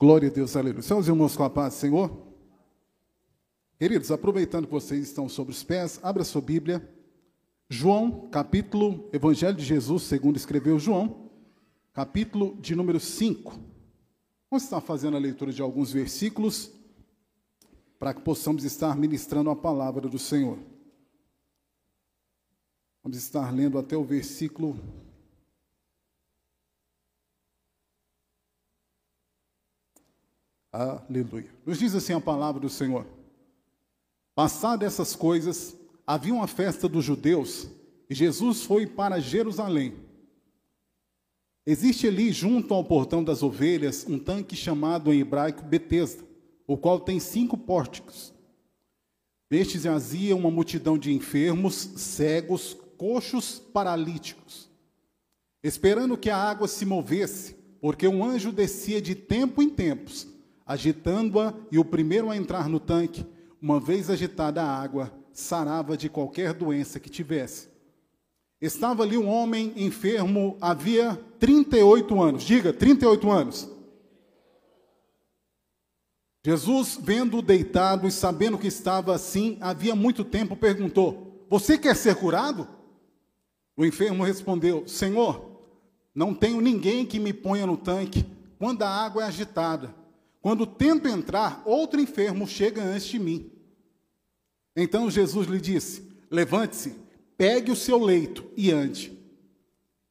Glória a Deus, aleluia. São os irmãos com a paz, Senhor. Queridos, aproveitando que vocês estão sobre os pés, abra sua Bíblia. João, capítulo, Evangelho de Jesus, segundo escreveu João, capítulo de número 5. Vamos estar fazendo a leitura de alguns versículos para que possamos estar ministrando a palavra do Senhor. Vamos estar lendo até o versículo Aleluia. Nos diz assim a palavra do Senhor. Passadas essas coisas, havia uma festa dos judeus e Jesus foi para Jerusalém. Existe ali, junto ao portão das ovelhas, um tanque chamado em hebraico Betesda, o qual tem cinco pórticos. Nestes jazia uma multidão de enfermos, cegos, coxos, paralíticos, esperando que a água se movesse, porque um anjo descia de tempo em tempos agitando-a, e o primeiro a entrar no tanque, uma vez agitada a água, sarava de qualquer doença que tivesse. Estava ali um homem enfermo havia 38 anos. Diga, 38 anos. Jesus, vendo-o deitado e sabendo que estava assim havia muito tempo, perguntou: Você quer ser curado? O enfermo respondeu: Senhor, não tenho ninguém que me ponha no tanque quando a água é agitada. Quando tento entrar, outro enfermo chega antes de mim. Então Jesus lhe disse: Levante-se, pegue o seu leito e ande.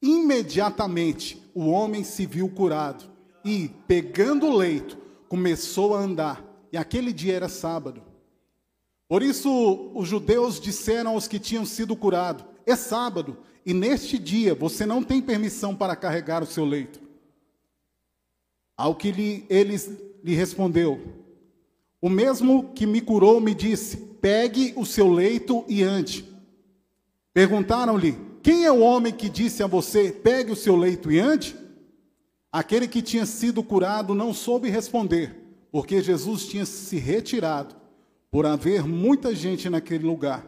Imediatamente o homem se viu curado e, pegando o leito, começou a andar. E aquele dia era sábado. Por isso os judeus disseram aos que tinham sido curados: É sábado, e neste dia você não tem permissão para carregar o seu leito. Ao que lhe, eles lhe respondeu: O mesmo que me curou me disse: Pegue o seu leito e ande. Perguntaram-lhe: Quem é o homem que disse a você: Pegue o seu leito e ande? Aquele que tinha sido curado não soube responder, porque Jesus tinha se retirado, por haver muita gente naquele lugar.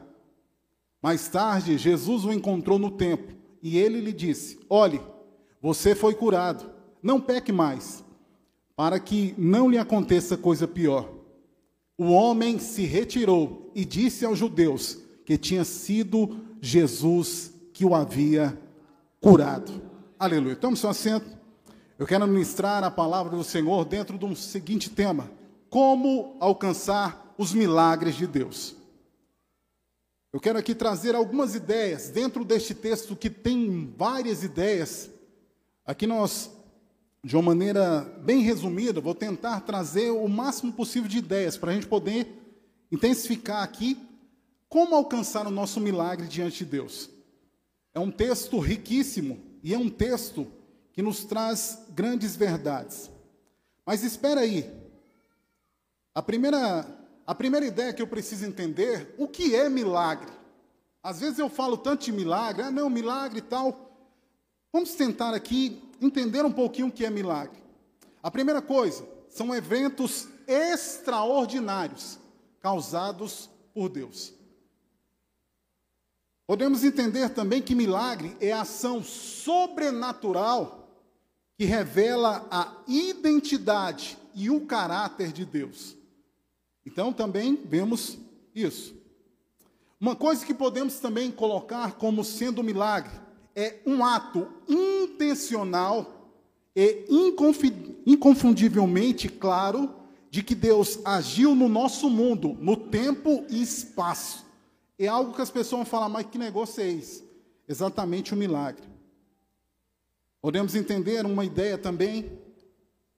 Mais tarde, Jesus o encontrou no templo e ele lhe disse: Olhe, você foi curado, não peque mais para que não lhe aconteça coisa pior. O homem se retirou e disse aos judeus que tinha sido Jesus que o havia curado. Aleluia. Tome seu assento. Eu quero ministrar a palavra do Senhor dentro de um seguinte tema: como alcançar os milagres de Deus. Eu quero aqui trazer algumas ideias dentro deste texto que tem várias ideias. Aqui nós de uma maneira bem resumida, vou tentar trazer o máximo possível de ideias para a gente poder intensificar aqui como alcançar o nosso milagre diante de Deus. É um texto riquíssimo e é um texto que nos traz grandes verdades. Mas espera aí. A primeira, a primeira ideia que eu preciso entender, o que é milagre? Às vezes eu falo tanto de milagre, ah, não, milagre e tal. Vamos tentar aqui entender um pouquinho o que é milagre. A primeira coisa, são eventos extraordinários causados por Deus. Podemos entender também que milagre é a ação sobrenatural que revela a identidade e o caráter de Deus. Então também vemos isso. Uma coisa que podemos também colocar como sendo milagre é um ato intencional e inconfundivelmente claro de que Deus agiu no nosso mundo, no tempo e espaço. É algo que as pessoas vão falar, mas que negócio é esse? Exatamente o um milagre. Podemos entender uma ideia também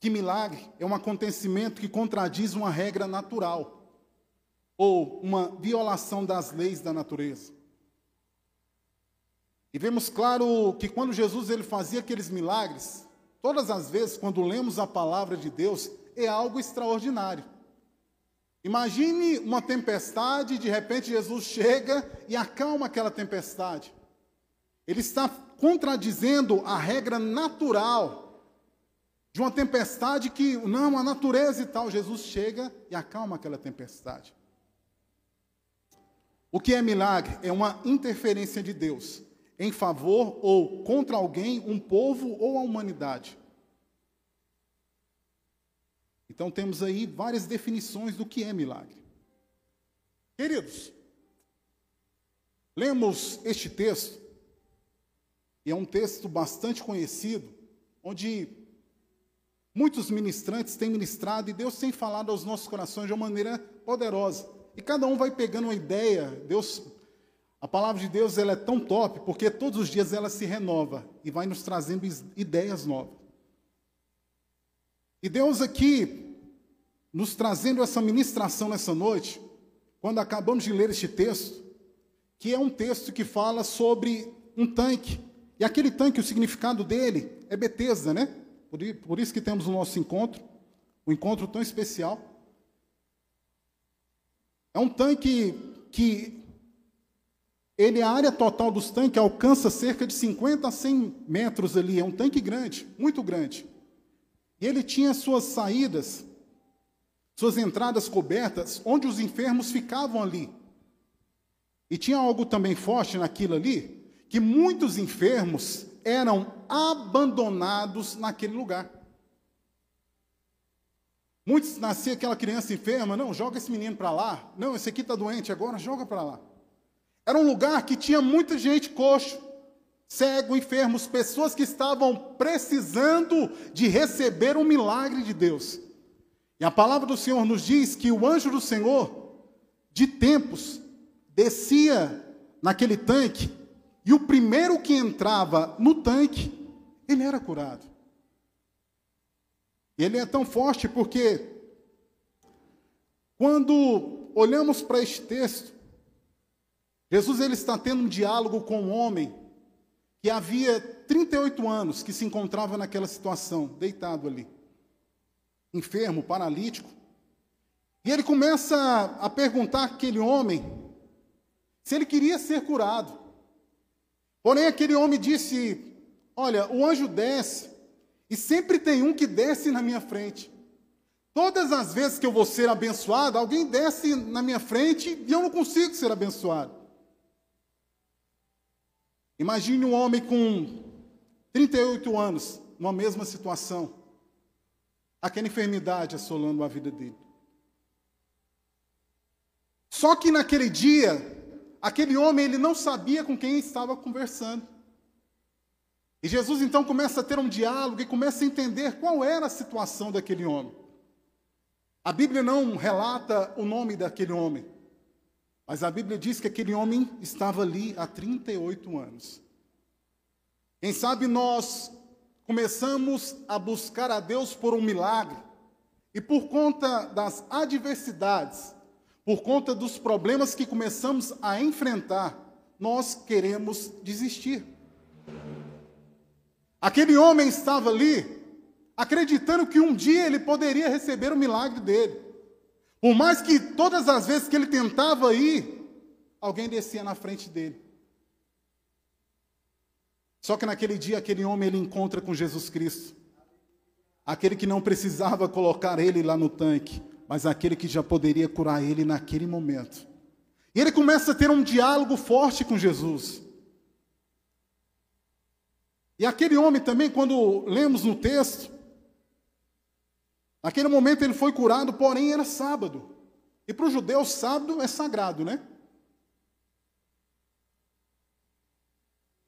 que milagre é um acontecimento que contradiz uma regra natural ou uma violação das leis da natureza. E vemos claro que quando Jesus ele fazia aqueles milagres, todas as vezes quando lemos a palavra de Deus, é algo extraordinário. Imagine uma tempestade, de repente Jesus chega e acalma aquela tempestade. Ele está contradizendo a regra natural de uma tempestade que, não, a natureza e tal. Jesus chega e acalma aquela tempestade. O que é milagre? É uma interferência de Deus em favor ou contra alguém, um povo ou a humanidade. Então temos aí várias definições do que é milagre. Queridos, lemos este texto, e é um texto bastante conhecido, onde muitos ministrantes têm ministrado e Deus tem falado aos nossos corações de uma maneira poderosa. E cada um vai pegando uma ideia. Deus, a palavra de Deus ela é tão top porque todos os dias ela se renova e vai nos trazendo ideias novas. E Deus aqui nos trazendo essa ministração nessa noite, quando acabamos de ler este texto, que é um texto que fala sobre um tanque. E aquele tanque, o significado dele é Betesda, né? Por, isso que temos o nosso encontro, um encontro tão especial. É um tanque que ele, a área total dos tanques alcança cerca de 50 a 100 metros ali. É um tanque grande, muito grande. E ele tinha suas saídas, suas entradas cobertas, onde os enfermos ficavam ali. E tinha algo também forte naquilo ali, que muitos enfermos eram abandonados naquele lugar. Muitos nascia aquela criança enferma, não, joga esse menino para lá. Não, esse aqui está doente agora, joga para lá. Era um lugar que tinha muita gente coxo, cego, enfermos, pessoas que estavam precisando de receber um milagre de Deus. E a palavra do Senhor nos diz que o anjo do Senhor, de tempos, descia naquele tanque, e o primeiro que entrava no tanque, ele era curado. Ele é tão forte porque, quando olhamos para este texto, Jesus ele está tendo um diálogo com um homem que havia 38 anos que se encontrava naquela situação, deitado ali, enfermo, paralítico. E ele começa a perguntar àquele homem se ele queria ser curado. Porém, aquele homem disse: Olha, o anjo desce e sempre tem um que desce na minha frente. Todas as vezes que eu vou ser abençoado, alguém desce na minha frente e eu não consigo ser abençoado. Imagine um homem com 38 anos, numa mesma situação, aquela enfermidade assolando a vida dele. Só que naquele dia, aquele homem ele não sabia com quem estava conversando. E Jesus então começa a ter um diálogo e começa a entender qual era a situação daquele homem. A Bíblia não relata o nome daquele homem, mas a Bíblia diz que aquele homem estava ali há 38 anos. Quem sabe nós começamos a buscar a Deus por um milagre, e por conta das adversidades, por conta dos problemas que começamos a enfrentar, nós queremos desistir. Aquele homem estava ali acreditando que um dia ele poderia receber o milagre dele. Por mais que todas as vezes que ele tentava ir, alguém descia na frente dele. Só que naquele dia aquele homem ele encontra com Jesus Cristo. Aquele que não precisava colocar ele lá no tanque, mas aquele que já poderia curar ele naquele momento. E ele começa a ter um diálogo forte com Jesus. E aquele homem também, quando lemos no texto, naquele momento ele foi curado, porém era sábado. E para os judeus, sábado é sagrado, né?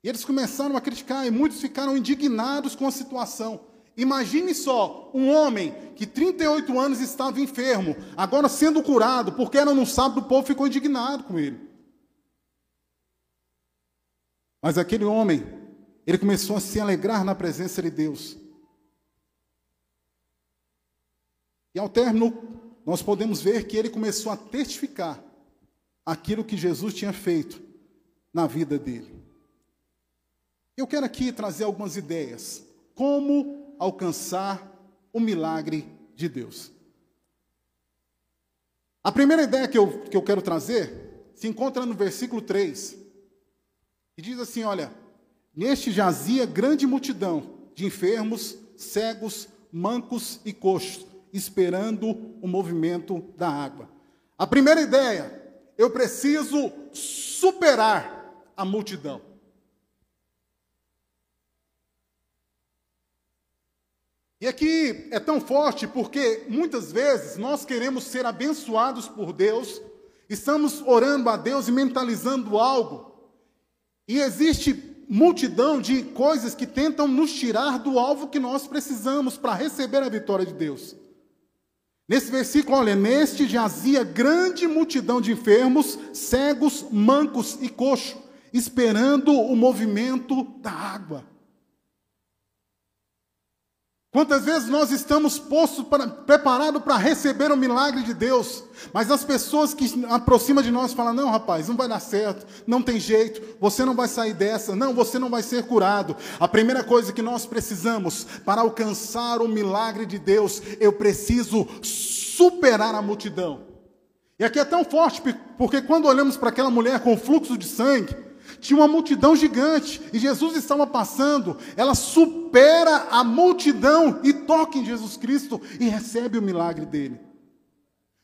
E eles começaram a criticar, e muitos ficaram indignados com a situação. Imagine só, um homem que 38 anos estava enfermo, agora sendo curado, porque era no sábado, o povo ficou indignado com ele. Mas aquele homem ele começou a se alegrar na presença de Deus. E ao término, nós podemos ver que ele começou a testificar aquilo que Jesus tinha feito na vida dele. Eu quero aqui trazer algumas ideias. Como alcançar o milagre de Deus. A primeira ideia que eu, que eu quero trazer se encontra no versículo 3, e diz assim: Olha, Neste jazia grande multidão de enfermos, cegos, mancos e coxos, esperando o movimento da água. A primeira ideia, eu preciso superar a multidão. E aqui é tão forte porque muitas vezes nós queremos ser abençoados por Deus, estamos orando a Deus e mentalizando algo, e existe multidão de coisas que tentam nos tirar do alvo que nós precisamos para receber a vitória de Deus. Nesse versículo, olha, neste jazia grande multidão de enfermos, cegos, mancos e coxos, esperando o movimento da água. Quantas vezes nós estamos postos para, preparados para receber o milagre de Deus, mas as pessoas que aproximam de nós falam: não, rapaz, não vai dar certo, não tem jeito, você não vai sair dessa, não, você não vai ser curado. A primeira coisa que nós precisamos para alcançar o milagre de Deus, eu preciso superar a multidão. E aqui é tão forte, porque quando olhamos para aquela mulher com fluxo de sangue, tinha uma multidão gigante e Jesus estava passando. Ela supera a multidão e toca em Jesus Cristo e recebe o milagre dele.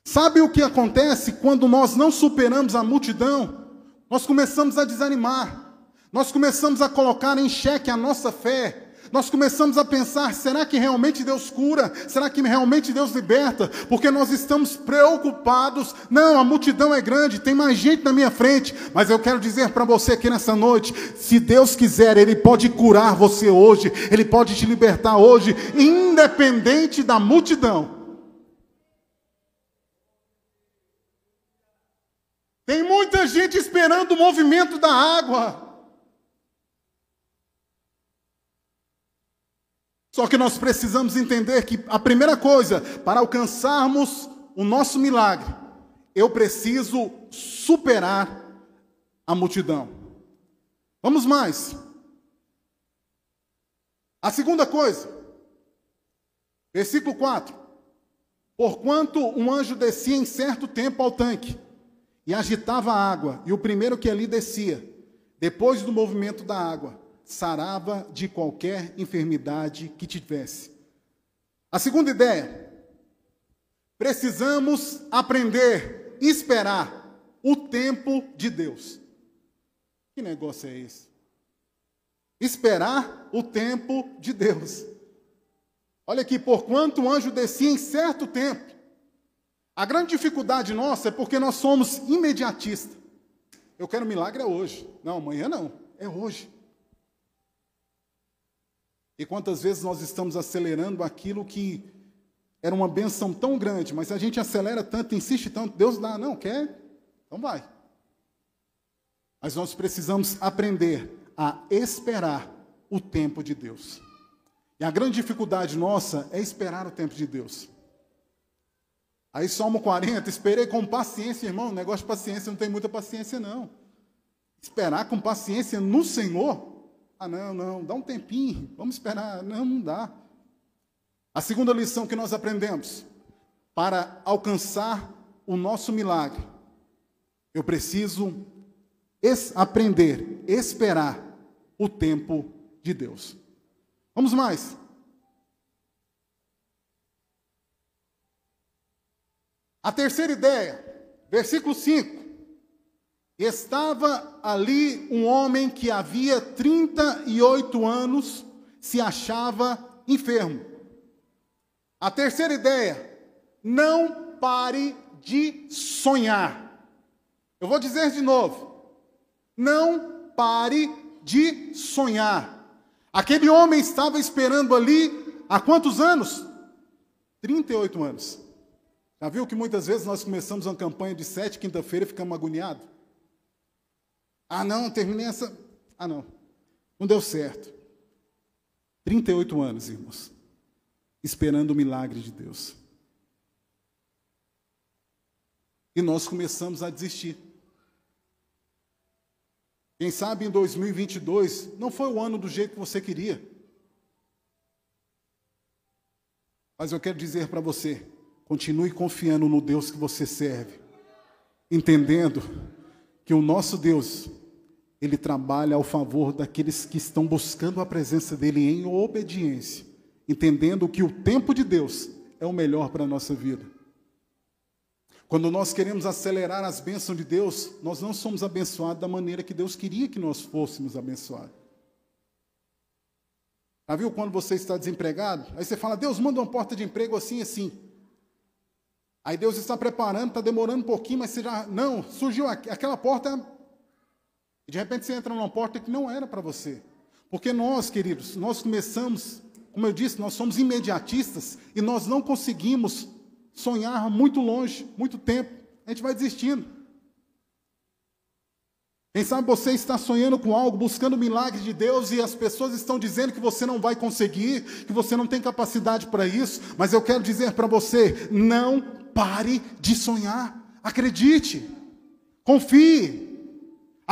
Sabe o que acontece quando nós não superamos a multidão? Nós começamos a desanimar, nós começamos a colocar em xeque a nossa fé, nós começamos a pensar: será que realmente Deus cura? Será que realmente Deus liberta? Porque nós estamos preocupados. Não, a multidão é grande, tem mais gente na minha frente. Mas eu quero dizer para você aqui nessa noite: se Deus quiser, Ele pode curar você hoje, Ele pode te libertar hoje, independente da multidão. Tem muita gente esperando o movimento da água. Só que nós precisamos entender que a primeira coisa, para alcançarmos o nosso milagre, eu preciso superar a multidão. Vamos mais. A segunda coisa, versículo 4. Porquanto um anjo descia em certo tempo ao tanque e agitava a água, e o primeiro que ali descia, depois do movimento da água, sarava de qualquer enfermidade que tivesse. A segunda ideia, precisamos aprender esperar o tempo de Deus. Que negócio é esse? Esperar o tempo de Deus. Olha aqui, porquanto o anjo descia em certo tempo. A grande dificuldade nossa é porque nós somos imediatistas. Eu quero milagre é hoje. Não, amanhã não, é hoje. E quantas vezes nós estamos acelerando aquilo que era uma benção tão grande, mas a gente acelera tanto, insiste tanto, Deus dá, não, quer? Então vai. Mas nós precisamos aprender a esperar o tempo de Deus. E a grande dificuldade nossa é esperar o tempo de Deus. Aí Salmo 40, esperei com paciência, irmão. negócio de paciência não tem muita paciência, não. Esperar com paciência no Senhor ah, não, não, dá um tempinho, vamos esperar. Não, não dá. A segunda lição que nós aprendemos: para alcançar o nosso milagre, eu preciso es aprender, esperar o tempo de Deus. Vamos mais. A terceira ideia, versículo 5. Estava ali um homem que havia 38 anos se achava enfermo. A terceira ideia, não pare de sonhar. Eu vou dizer de novo, não pare de sonhar. Aquele homem estava esperando ali há quantos anos? 38 anos. Já viu que muitas vezes nós começamos uma campanha de sete, quinta-feira, e ficamos agoniados? Ah, não, terminei essa. Ah, não. Não deu certo. 38 anos, irmãos, esperando o milagre de Deus. E nós começamos a desistir. Quem sabe em 2022 não foi o ano do jeito que você queria. Mas eu quero dizer para você: continue confiando no Deus que você serve, entendendo que o nosso Deus ele trabalha ao favor daqueles que estão buscando a presença dele em obediência, entendendo que o tempo de Deus é o melhor para a nossa vida. Quando nós queremos acelerar as bênçãos de Deus, nós não somos abençoados da maneira que Deus queria que nós fôssemos abençoados. Já viu quando você está desempregado? Aí você fala, Deus, manda uma porta de emprego assim assim. Aí Deus está preparando, está demorando um pouquinho, mas você já. Não, surgiu aquela porta. De repente você entra numa porta que não era para você. Porque nós, queridos, nós começamos, como eu disse, nós somos imediatistas e nós não conseguimos sonhar muito longe, muito tempo. A gente vai desistindo. Quem sabe você está sonhando com algo, buscando o milagre de Deus e as pessoas estão dizendo que você não vai conseguir, que você não tem capacidade para isso, mas eu quero dizer para você: não pare de sonhar. Acredite, confie.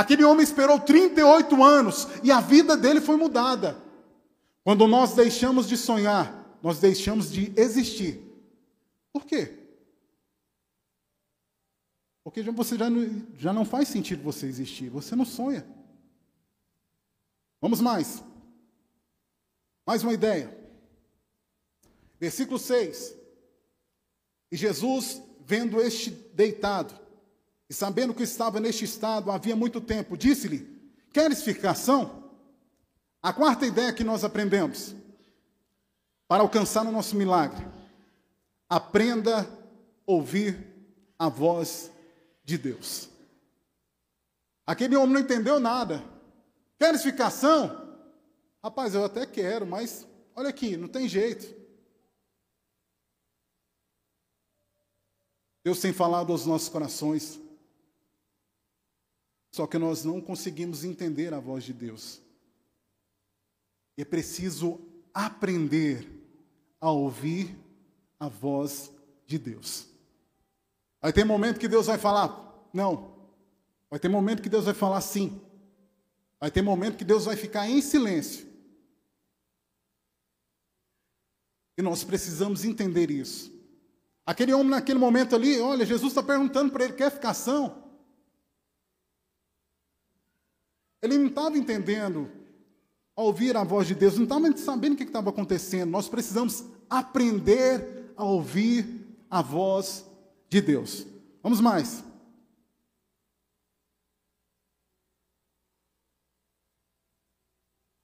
Aquele homem esperou 38 anos e a vida dele foi mudada. Quando nós deixamos de sonhar, nós deixamos de existir. Por quê? Porque você já não, já não faz sentido você existir, você não sonha. Vamos mais. Mais uma ideia. Versículo 6. E Jesus, vendo este deitado, e sabendo que estava neste estado havia muito tempo, disse-lhe: Queres ficação? A quarta ideia que nós aprendemos para alcançar o nosso milagre: aprenda a ouvir a voz de Deus. Aquele homem não entendeu nada. Queres ficação? Rapaz, eu até quero, mas olha aqui, não tem jeito. Deus tem falado aos nossos corações. Só que nós não conseguimos entender a voz de Deus. É preciso aprender a ouvir a voz de Deus. Vai ter momento que Deus vai falar, não. Vai ter momento que Deus vai falar sim. Vai ter momento que Deus vai ficar em silêncio. E nós precisamos entender isso. Aquele homem naquele momento ali, olha, Jesus está perguntando para ele, quer ficação? Ele não estava entendendo ao ouvir a voz de Deus, não estava sabendo o que estava acontecendo. Nós precisamos aprender a ouvir a voz de Deus. Vamos mais.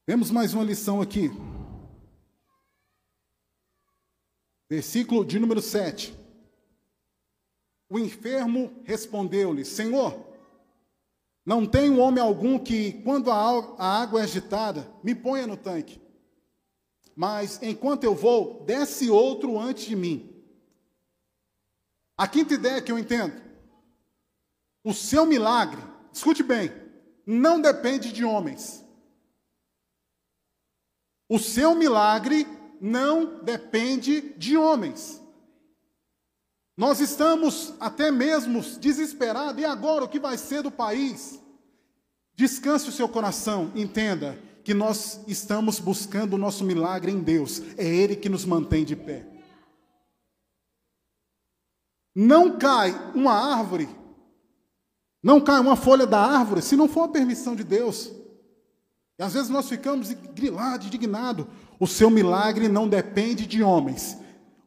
Temos mais uma lição aqui. Versículo de número 7. O enfermo respondeu-lhe: Senhor, não tem homem algum que, quando a água é agitada, me ponha no tanque. Mas enquanto eu vou, desce outro antes de mim. A quinta ideia que eu entendo: o seu milagre, escute bem, não depende de homens. O seu milagre não depende de homens. Nós estamos até mesmo desesperados, e agora o que vai ser do país? Descanse o seu coração, entenda que nós estamos buscando o nosso milagre em Deus, é Ele que nos mantém de pé. Não cai uma árvore, não cai uma folha da árvore, se não for a permissão de Deus. E às vezes nós ficamos grilados, indignados. O seu milagre não depende de homens.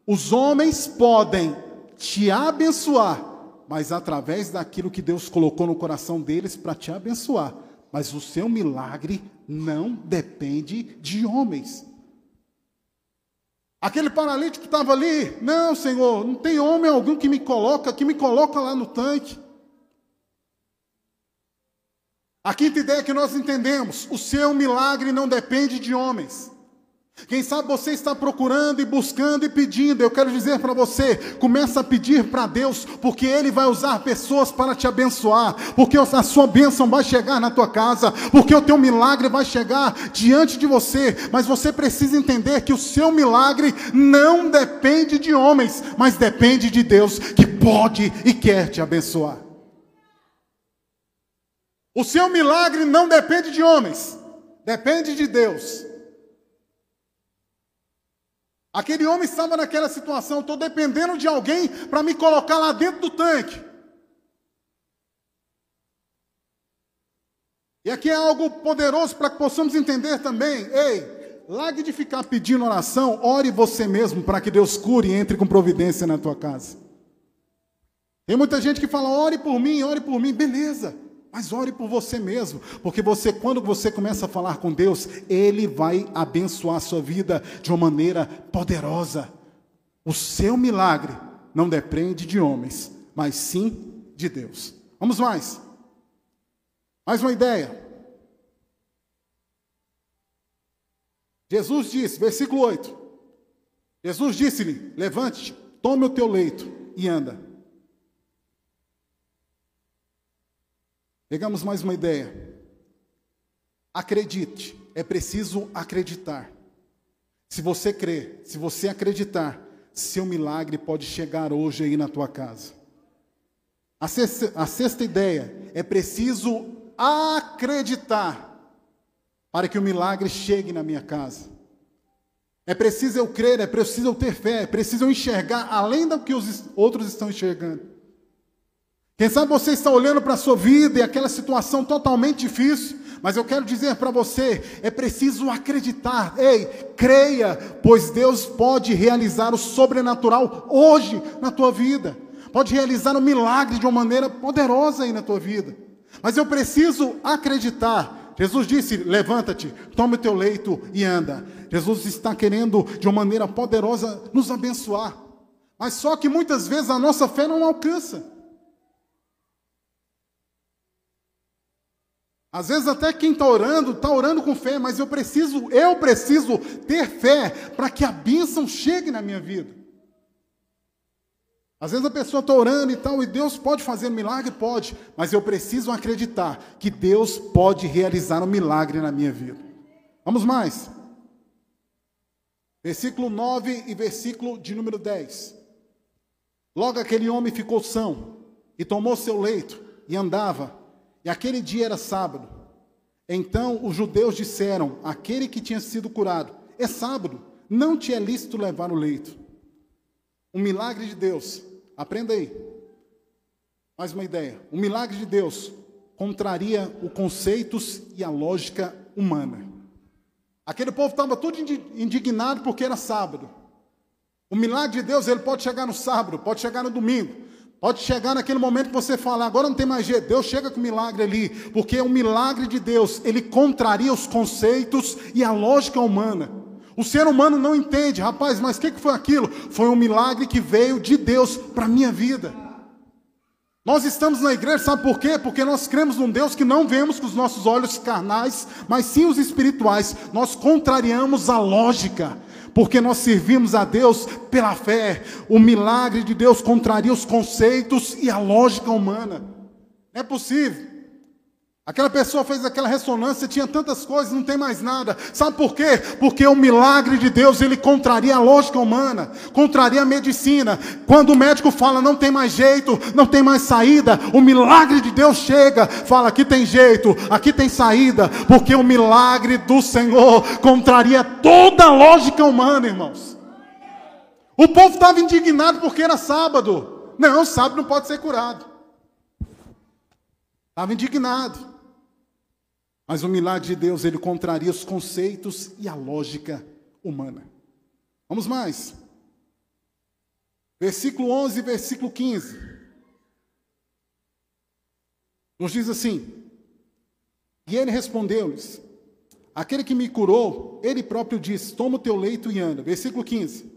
Os homens podem te abençoar, mas através daquilo que Deus colocou no coração deles para te abençoar. Mas o seu milagre não depende de homens. Aquele paralítico estava ali, não, Senhor, não tem homem algum que me coloca, que me coloca lá no tanque. A quinta ideia que nós entendemos: o seu milagre não depende de homens. Quem sabe você está procurando e buscando e pedindo. Eu quero dizer para você: começa a pedir para Deus, porque Ele vai usar pessoas para te abençoar, porque a sua bênção vai chegar na tua casa, porque o teu milagre vai chegar diante de você. Mas você precisa entender que o seu milagre não depende de homens, mas depende de Deus, que pode e quer te abençoar. O seu milagre não depende de homens, depende de Deus. Aquele homem estava naquela situação, estou dependendo de alguém para me colocar lá dentro do tanque. E aqui é algo poderoso para que possamos entender também. Ei, largue de ficar pedindo oração, ore você mesmo para que Deus cure e entre com providência na tua casa. Tem muita gente que fala, ore por mim, ore por mim, beleza. Mas ore por você mesmo, porque você, quando você começa a falar com Deus, Ele vai abençoar a sua vida de uma maneira poderosa. O seu milagre não depende de homens, mas sim de Deus. Vamos mais. Mais uma ideia. Jesus disse, versículo 8: Jesus disse-lhe: Levante-te, tome o teu leito e anda. Pegamos mais uma ideia. Acredite, é preciso acreditar. Se você crer, se você acreditar, seu milagre pode chegar hoje aí na tua casa. A sexta, a sexta ideia, é preciso acreditar para que o milagre chegue na minha casa. É preciso eu crer, é preciso eu ter fé, é preciso eu enxergar além do que os outros estão enxergando. Quem sabe você está olhando para a sua vida e aquela situação totalmente difícil, mas eu quero dizer para você: é preciso acreditar, ei, creia, pois Deus pode realizar o sobrenatural hoje na tua vida, pode realizar um milagre de uma maneira poderosa aí na tua vida, mas eu preciso acreditar. Jesus disse: Levanta-te, toma o teu leito e anda. Jesus está querendo, de uma maneira poderosa, nos abençoar. Mas só que muitas vezes a nossa fé não alcança. Às vezes até quem está orando, está orando com fé, mas eu preciso, eu preciso ter fé para que a bênção chegue na minha vida. Às vezes a pessoa está orando e tal, e Deus pode fazer um milagre? Pode, mas eu preciso acreditar que Deus pode realizar um milagre na minha vida. Vamos mais. Versículo 9 e versículo de número 10. Logo aquele homem ficou são e tomou seu leito e andava, e aquele dia era sábado. Então os judeus disseram: aquele que tinha sido curado, é sábado, não te é lícito levar o leito. Um milagre de Deus Aprenda aí. Mais uma ideia. O milagre de Deus contraria os conceitos e a lógica humana. Aquele povo estava todo indignado porque era sábado. O milagre de Deus, ele pode chegar no sábado, pode chegar no domingo, pode chegar naquele momento que você fala, agora não tem mais jeito, Deus chega com milagre ali, porque o milagre de Deus, ele contraria os conceitos e a lógica humana. O ser humano não entende, rapaz, mas o que, que foi aquilo? Foi um milagre que veio de Deus para a minha vida. Nós estamos na igreja, sabe por quê? Porque nós cremos num Deus que não vemos com os nossos olhos carnais, mas sim os espirituais. Nós contrariamos a lógica, porque nós servimos a Deus pela fé. O milagre de Deus contraria os conceitos e a lógica humana. É possível. Aquela pessoa fez aquela ressonância, tinha tantas coisas, não tem mais nada. Sabe por quê? Porque o milagre de Deus, ele contraria a lógica humana, contraria a medicina. Quando o médico fala não tem mais jeito, não tem mais saída, o milagre de Deus chega, fala aqui tem jeito, aqui tem saída, porque o milagre do Senhor contraria toda a lógica humana, irmãos. O povo estava indignado porque era sábado. Não, sábado não pode ser curado. Estava indignado. Mas o milagre de Deus, ele contraria os conceitos e a lógica humana. Vamos mais. Versículo 11, versículo 15. Nos diz assim: E ele respondeu-lhes: Aquele que me curou, ele próprio disse: Toma o teu leito e anda. Versículo 15.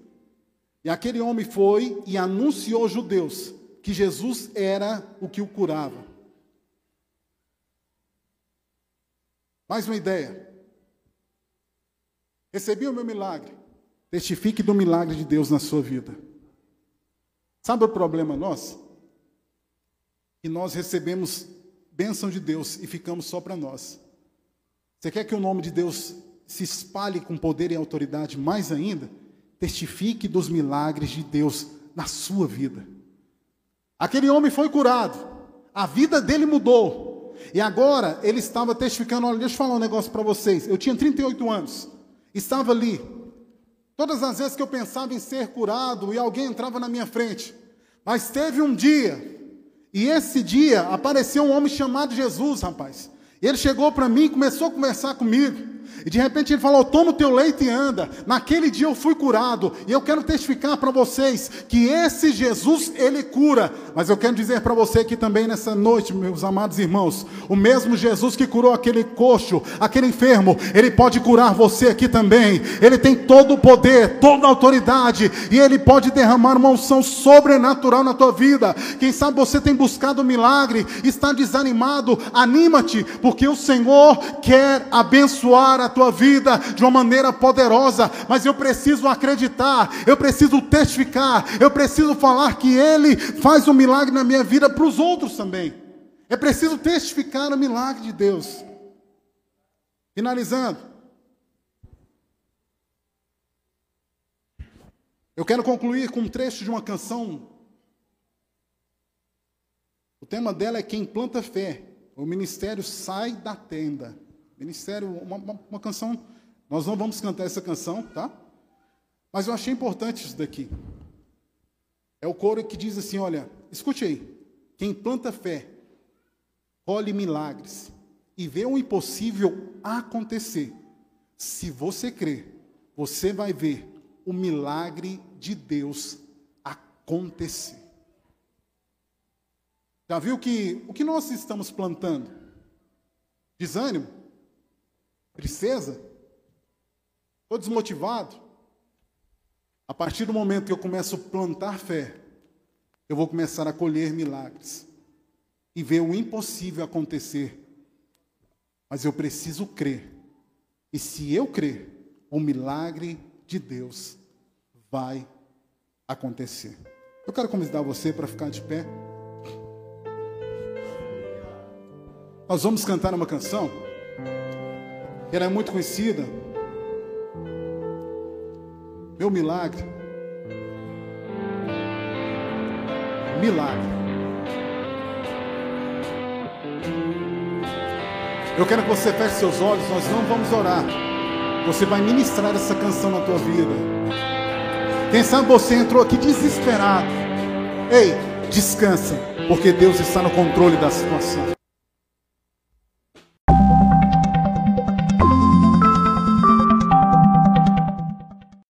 E aquele homem foi e anunciou aos judeus que Jesus era o que o curava. Mais uma ideia. Recebi o meu milagre. Testifique do milagre de Deus na sua vida. Sabe o problema nosso? Que nós recebemos bênção de Deus e ficamos só para nós. Você quer que o nome de Deus se espalhe com poder e autoridade mais ainda? Testifique dos milagres de Deus na sua vida. Aquele homem foi curado, a vida dele mudou. E agora ele estava testificando: olha, deixa eu falar um negócio para vocês. Eu tinha 38 anos, estava ali. Todas as vezes que eu pensava em ser curado e alguém entrava na minha frente. Mas teve um dia, e esse dia apareceu um homem chamado Jesus, rapaz. Ele chegou para mim e começou a conversar comigo. E de repente ele falou: toma o teu leite e anda. Naquele dia eu fui curado. E eu quero testificar para vocês que esse Jesus, ele cura. Mas eu quero dizer para você aqui também nessa noite, meus amados irmãos: o mesmo Jesus que curou aquele coxo, aquele enfermo, ele pode curar você aqui também. Ele tem todo o poder, toda a autoridade. E ele pode derramar uma unção sobrenatural na tua vida. Quem sabe você tem buscado um milagre, está desanimado, anima-te, porque o Senhor quer abençoar a tua vida de uma maneira poderosa, mas eu preciso acreditar, eu preciso testificar, eu preciso falar que Ele faz um milagre na minha vida para os outros também. É preciso testificar o milagre de Deus. Finalizando. Eu quero concluir com um trecho de uma canção. O tema dela é Quem planta fé. O ministério sai da tenda. Ministério, uma, uma, uma canção. Nós não vamos cantar essa canção, tá? Mas eu achei importante isso daqui. É o coro que diz assim: olha, escute aí. Quem planta fé, colhe milagres e vê o impossível acontecer. Se você crer, você vai ver o milagre de Deus acontecer. Já viu que o que nós estamos plantando? Desânimo? Tristeza? Estou desmotivado? A partir do momento que eu começo a plantar fé, eu vou começar a colher milagres e ver o impossível acontecer. Mas eu preciso crer. E se eu crer, o milagre de Deus vai acontecer. Eu quero convidar você para ficar de pé. Nós vamos cantar uma canção. Ela é muito conhecida. Meu milagre. Milagre. Eu quero que você feche seus olhos, nós não vamos orar. Você vai ministrar essa canção na tua vida. Quem sabe você entrou aqui desesperado. Ei, descansa, porque Deus está no controle da situação.